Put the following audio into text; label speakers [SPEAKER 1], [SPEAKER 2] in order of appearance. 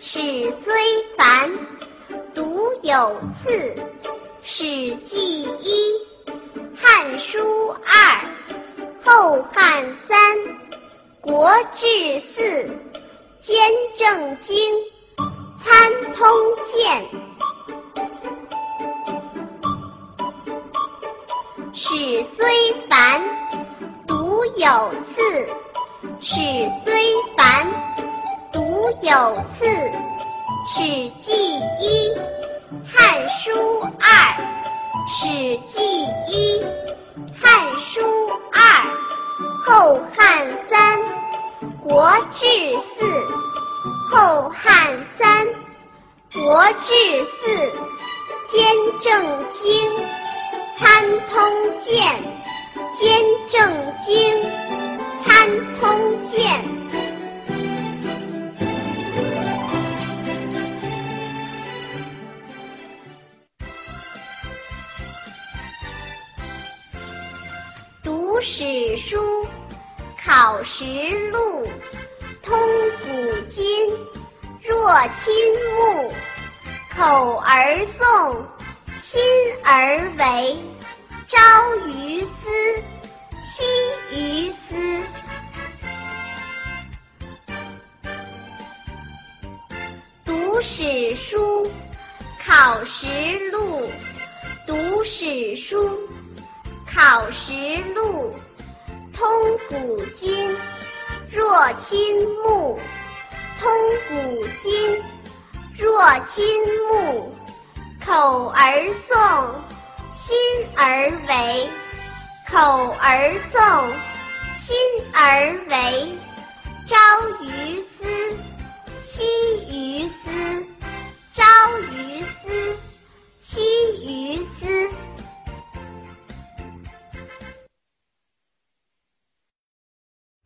[SPEAKER 1] 史虽繁，读有次。《史记》一，《汉书》二，《后汉》三，《国志》四，《兼正经》，《参通鉴》。史虽繁，读有次。史虽，有次。《史记》一，《汉书》二，《史记》一，《汉书》二，《后汉》三，《国志》四，《后汉》三，《国志》四，《兼正经》，《参通鉴》，《兼正经》。参通鉴，读史书，考实录，通古今，若亲目，口而诵，心而为，朝于斯，夕于斯。读史书，考实录，读史书，考实录，通古今，若亲目，通古今，若亲目，口而诵，心而为，口而诵，心而为，朝于斯，夕于